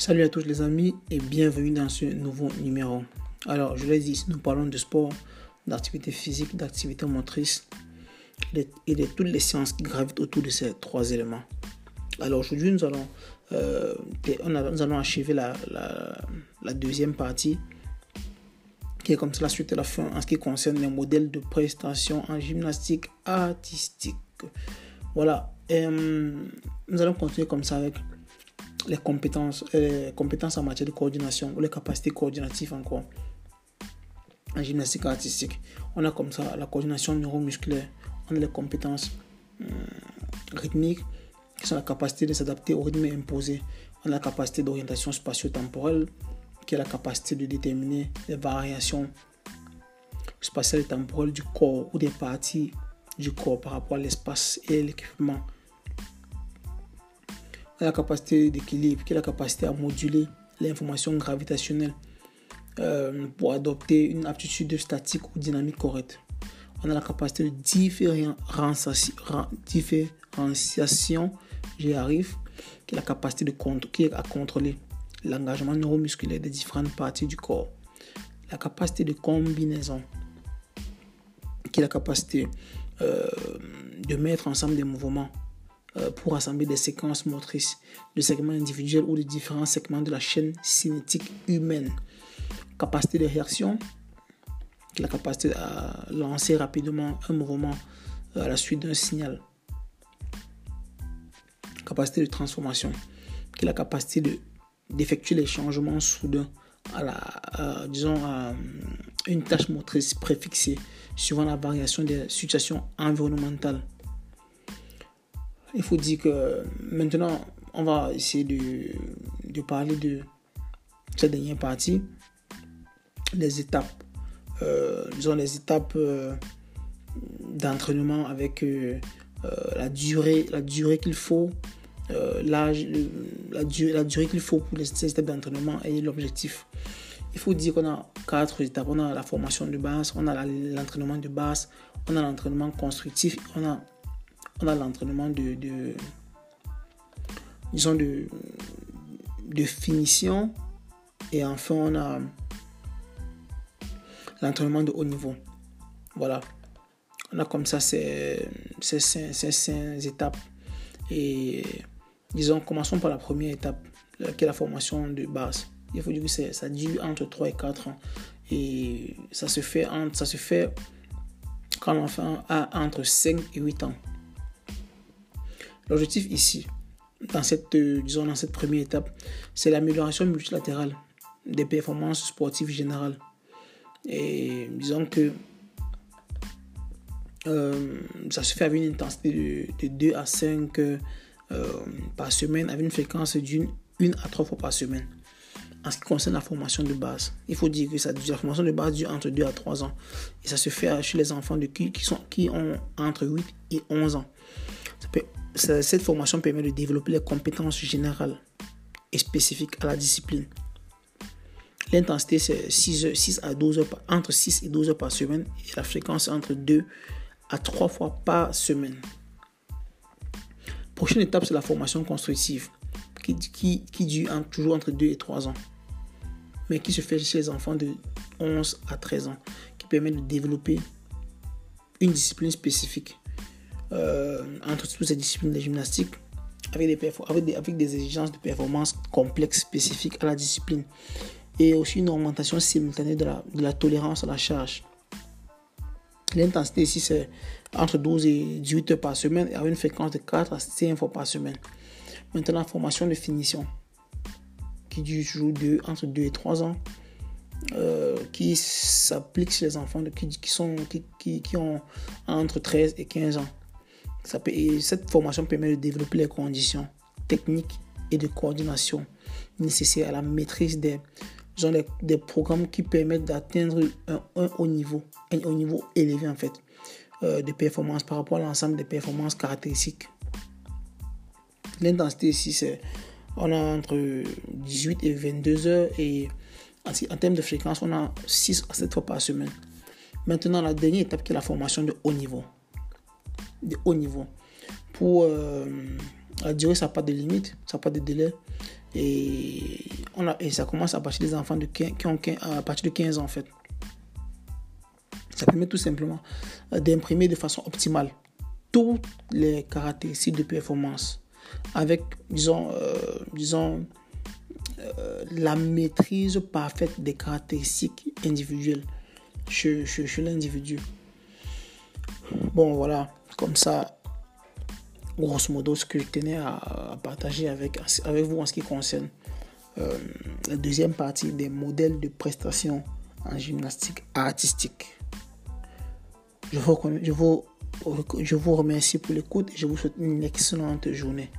Salut à tous les amis et bienvenue dans ce nouveau numéro. Alors, je l'ai dit, nous parlons de sport, d'activité physique, d'activité motrice et de toutes les sciences qui gravitent autour de ces trois éléments. Alors aujourd'hui, nous allons, euh, nous allons achever la, la, deuxième partie qui est comme ça la suite et la fin en ce qui concerne les modèles de prestation en gymnastique artistique. Voilà, euh, nous allons continuer comme ça avec les compétences, les compétences en matière de coordination ou les capacités coordinatives encore en gymnastique artistique. On a comme ça la coordination neuromusculaire, on a les compétences hum, rythmiques qui sont la capacité de s'adapter au rythme imposé, on a la capacité d'orientation spatio-temporelle qui est la capacité de déterminer les variations spatiales et temporelles du corps ou des parties du corps par rapport à l'espace et l'équipement la capacité d'équilibre, qui a la capacité à moduler l'information gravitationnelle euh, pour adopter une aptitude statique ou dynamique correcte. On a la capacité de différenciation, j'y arrive, qui est la capacité de qui à contrôler l'engagement neuromusculaire des différentes parties du corps. La capacité de combinaison, qui est la capacité euh, de mettre ensemble des mouvements pour assembler des séquences motrices de segments individuels ou de différents segments de la chaîne cinétique humaine. Capacité de réaction, la capacité à lancer rapidement un mouvement à la suite d'un signal. Capacité de transformation, qui est la capacité d'effectuer les changements soudains à la, disons, à une tâche motrice préfixée suivant la variation des situations environnementales il faut dire que maintenant, on va essayer de, parler de cette dernière partie, les étapes. Euh, disons les étapes euh, d'entraînement avec euh, la durée, la durée qu'il faut, l'âge, la, durée, qu'il faut pour les, étapes d'entraînement et l'objectif. Il faut dire qu'on a quatre étapes. On a la formation de base, on a l'entraînement de base, on a l'entraînement constructif, on a on a l'entraînement de, disons de, de finition et enfin on a l'entraînement de haut niveau. Voilà. On a comme ça ces, ces, étapes. Et disons, commençons par la première étape, qui est la formation de base. Il faut dire que ça dure entre 3 et 4 ans. Et ça se fait, entre, ça se fait quand l'enfant a entre 5 et 8 ans. L'objectif ici, dans cette, euh, disons, dans cette première étape, c'est l'amélioration multilatérale des performances sportives générales. Et disons que euh, ça se fait avec une intensité de, 2 à 5 euh, par semaine, avec une fréquence d'une 1 à 3 fois par semaine. En ce qui concerne la formation de base, il faut dire que ça, la formation de base dure entre 2 à 3 ans. Et ça se fait chez les enfants de qui, qui, sont, qui ont entre 8 et 11 ans. Cette formation permet de développer les compétences générales et spécifiques à la discipline. L'intensité, c'est 6, 6 à 12 heures, entre 6 et 12 heures par semaine et la fréquence entre 2 à 3 fois par semaine. Prochaine étape, c'est la formation constructive qui, dure toujours entre 2 et 3 ans, mais qui se fait chez les enfants de 11 à 13 ans, qui permet de développer une discipline spécifique entre toutes ces disciplines de gymnastique avec des, exigences de performance complexes spécifiques à la discipline et aussi une augmentation simultanée de la, tolérance à la charge. L'intensité ici, c'est entre 12 et 18 heures par semaine et avec une fréquence de 4 à 5 fois par semaine. Maintenant, formation de finition qui dure toujours de, entre 2 et 3 ans, euh, qui s'applique chez les enfants qui, sont, qui ont entre 13 et 15 ans cette formation permet de développer les conditions techniques et de coordination nécessaires à la maîtrise des, des, programmes qui permettent d'atteindre un, haut niveau, un haut niveau élevé en fait, euh, de performance par rapport à l'ensemble des performances caractéristiques. L'intensité ici, c'est on a entre 18 et 22 heures et en, en termes de fréquence, on a 6 à 7 fois par semaine. Maintenant, la dernière étape qui est la formation de haut niveau de haut niveau pour euh, La durée, ça n'a pas de limite, ça n'a pas de délai. Et, on a, et ça commence à partir des enfants de 15, qui ont 15, à partir de 15 ans, en fait. Ça permet tout simplement euh, d'imprimer de façon optimale toutes les caractéristiques de performance avec, disons, euh, disons euh, la maîtrise parfaite des caractéristiques individuelles chez, chez, l'individu. Bon, voilà, comme ça, grosso modo, ce que je tenais à, partager avec, avec vous en ce qui concerne euh, la deuxième partie des modèles de prestation en gymnastique artistique. Je vous, je vous, je vous remercie pour l'écoute et je vous souhaite une excellente journée.